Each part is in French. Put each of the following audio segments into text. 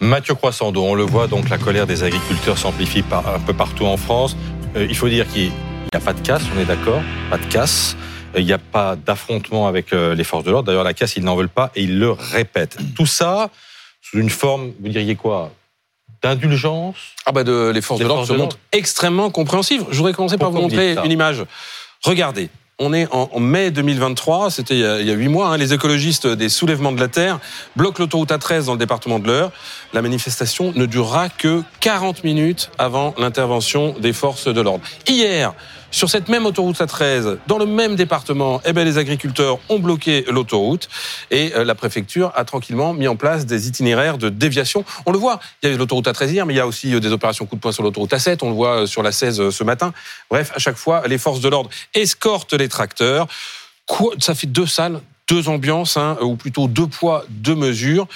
Mathieu Croissando, on le voit donc, la colère des agriculteurs s'amplifie un peu partout en France. Euh, il faut dire qu'il n'y a pas de casse, on est d'accord, pas de casse. Euh, il n'y a pas d'affrontement avec euh, les forces de l'ordre. D'ailleurs, la casse, ils n'en veulent pas et ils le répètent. Tout ça sous une forme, vous diriez quoi D'indulgence? Ah bah de, les forces de l'ordre se montrent extrêmement compréhensives. Je voudrais commencer par vous montrer une image. Regardez, on est en, mai 2023, c'était il y a huit mois. Hein. les écologistes des soulèvements de la terre bloquent l'autoroute A13 dans le département de l'Eure. La manifestation ne durera que 40 minutes avant l'intervention des forces de l'ordre. Hier, sur cette même autoroute A13, dans le même département, eh ben, les agriculteurs ont bloqué l'autoroute et euh, la préfecture a tranquillement mis en place des itinéraires de déviation. On le voit, il y avait l'autoroute A13 hier, mais il y a aussi euh, des opérations coup de poing sur l'autoroute A7. On le voit euh, sur la 16 ce matin. Bref, à chaque fois, les forces de l'ordre escortent les tracteurs. Ça fait deux salles, deux ambiances, hein, ou plutôt deux poids, deux mesures.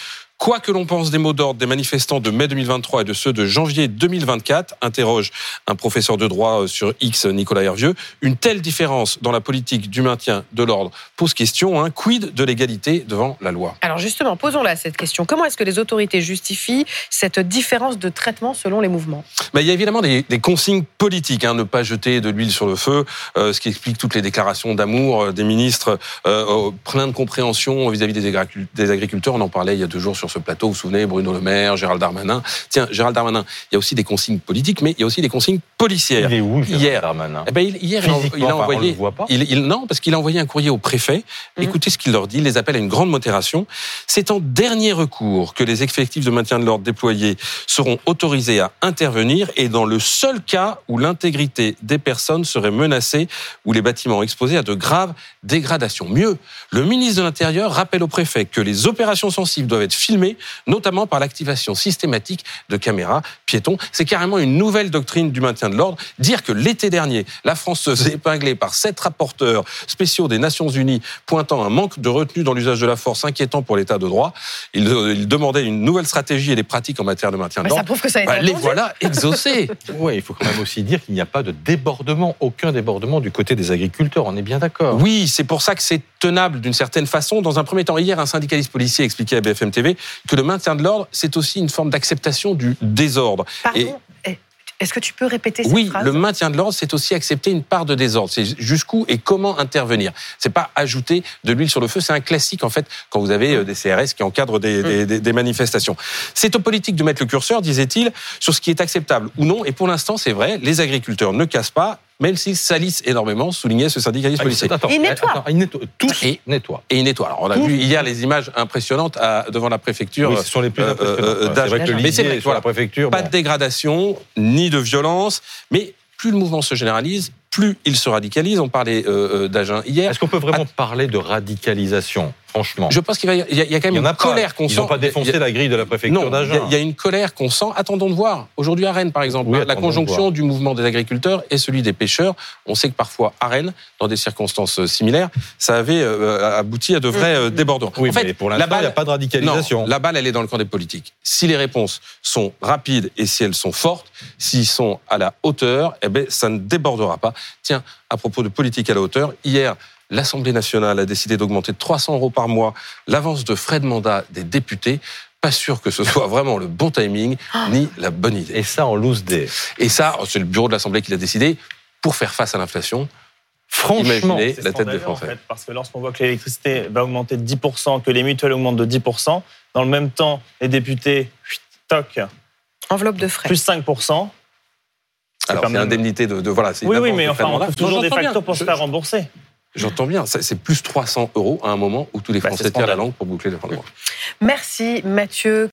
Quoi que l'on pense des mots d'ordre des manifestants de mai 2023 et de ceux de janvier 2024, interroge un professeur de droit euh, sur X, Nicolas Hervieux, une telle différence dans la politique du maintien de l'ordre pose question, hein, quid de l'égalité devant la loi? Alors justement, posons-la cette question. Comment est-ce que les autorités justifient cette différence de traitement selon les mouvements? Il y a évidemment des, consignes politiques, hein, ne pas jeter de l'huile sur le feu, euh, ce qui explique toutes les déclarations d'amour euh, des ministres, plein de compréhension vis-à-vis des agriculteurs. On en parlait il y a deux jours sur ce plateau. Vous vous souvenez, Bruno Le Maire, Gérald Darmanin. Tiens, Gérald Darmanin, il y a aussi des consignes politiques, mais il y a aussi des consignes policières. Il est où, hier, Darmanin eh ben, Hier, il a, envoyé. Il, non, parce qu'il a envoyé un courrier au préfet. Mmh. Écoutez ce qu'il leur dit. Il les appelle à une grande modération. C'est en dernier recours que les effectifs de maintien de l'ordre déployés seront autorisés à intervenir et dans le seul cas où l'intégrité des personnes serait menacée ou les bâtiments exposés à de graves dégradations. Mieux, le ministre de l'Intérieur rappelle au préfet que les opérations sensibles doivent être filmées notamment par l'activation systématique de caméras piétons. C'est carrément une nouvelle doctrine du maintien de l'ordre. Dire que l'été dernier, la France se faisait épingler par sept rapporteurs spéciaux des Nations Unies pointant un manque de retenue dans l'usage de la force inquiétant pour l'état de droit. Ils, il demandaient une nouvelle stratégie et des pratiques en matière de maintien de l'ordre. Ça prouve que ça a été bah, Les voilà exaucés. oui, il faut quand même aussi dire qu'il n'y a pas de débordement, aucun débordement du côté des agriculteurs. On est bien d'accord. Oui, c'est pour ça que c'est tenable d'une certaine façon. Dans un premier temps, hier, un syndicaliste policier expliquait à BFM TV que le maintien de l'ordre, c'est aussi une forme d'acceptation du désordre. Pardon est-ce que tu peux répéter cette oui, le maintien de l'ordre, c'est aussi accepter une part de désordre. C'est jusqu'où et comment intervenir. C'est pas ajouter de l'huile sur le feu. C'est un classique en fait quand vous avez euh, des CRS qui encadrent des, mm. des manifestations. C'est aux politiques de mettre le curseur, disait-il, sur ce qui est acceptable ou non. Et pour l'instant, c'est vrai, les agriculteurs ne cassent pas même s'ils salissent énormément, soulignait ce syndicaliste ah, policier. il nettoie. il nettoie. Tous et, nettoient. Et il nettoie. Alors, on a vu hier les images impressionnantes devant la préfecture. Oui, ce sont les plus euh, euh, impressionnantes. Euh, mais c'est vrai, la préfecture. Pas de dégradation, ni de violence, mais plus le mouvement se généralise, plus il se radicalise. On parlait euh, d'Agen hier. Est-ce qu'on peut vraiment parler de radicalisation? Franchement. Je pense qu'il y, y, a quand même une colère qu'on sent. Ils n'ont pas défoncé la grille de la préfecture d'Agen. Il y, a une colère qu'on sent. Attendons de voir. Aujourd'hui à Rennes, par exemple, la conjonction du mouvement des agriculteurs et celui des pêcheurs. On sait que parfois à Rennes, dans des circonstances similaires, ça avait euh, abouti à de vrais euh, débordements. Oui, en fait, mais pour l'instant, il n'y a pas de radicalisation. Non, la balle, elle est dans le camp des politiques. Si les réponses sont rapides et si elles sont fortes, s'ils sont à la hauteur, eh ben, ça ne débordera pas. Tiens, à propos de politique à la hauteur, hier, l'Assemblée nationale a décidé d'augmenter de 300 euros par mois l'avance de frais de mandat des députés. Pas sûr que ce soit vraiment le bon timing ni la bonne idée. Et ça en loose des. Et ça, c'est le bureau de l'Assemblée qui l'a décidé pour faire face à l'inflation. Franchement, la tête des Français. parce que lorsqu'on voit que l'électricité va augmenter de 10%, que les mutuelles augmentent de 10%, dans le même temps, les députés, toc. Enveloppe de frais. Plus 5%. Alors, c'est l'indemnité de, de, voilà. Oui, oui, mais enfin, on trouve toujours des facteurs pour se faire rembourser. J'entends bien, c'est plus 300 euros à un moment où tous les bah, Français tirent la langue pour boucler leurs droits. Merci Mathieu.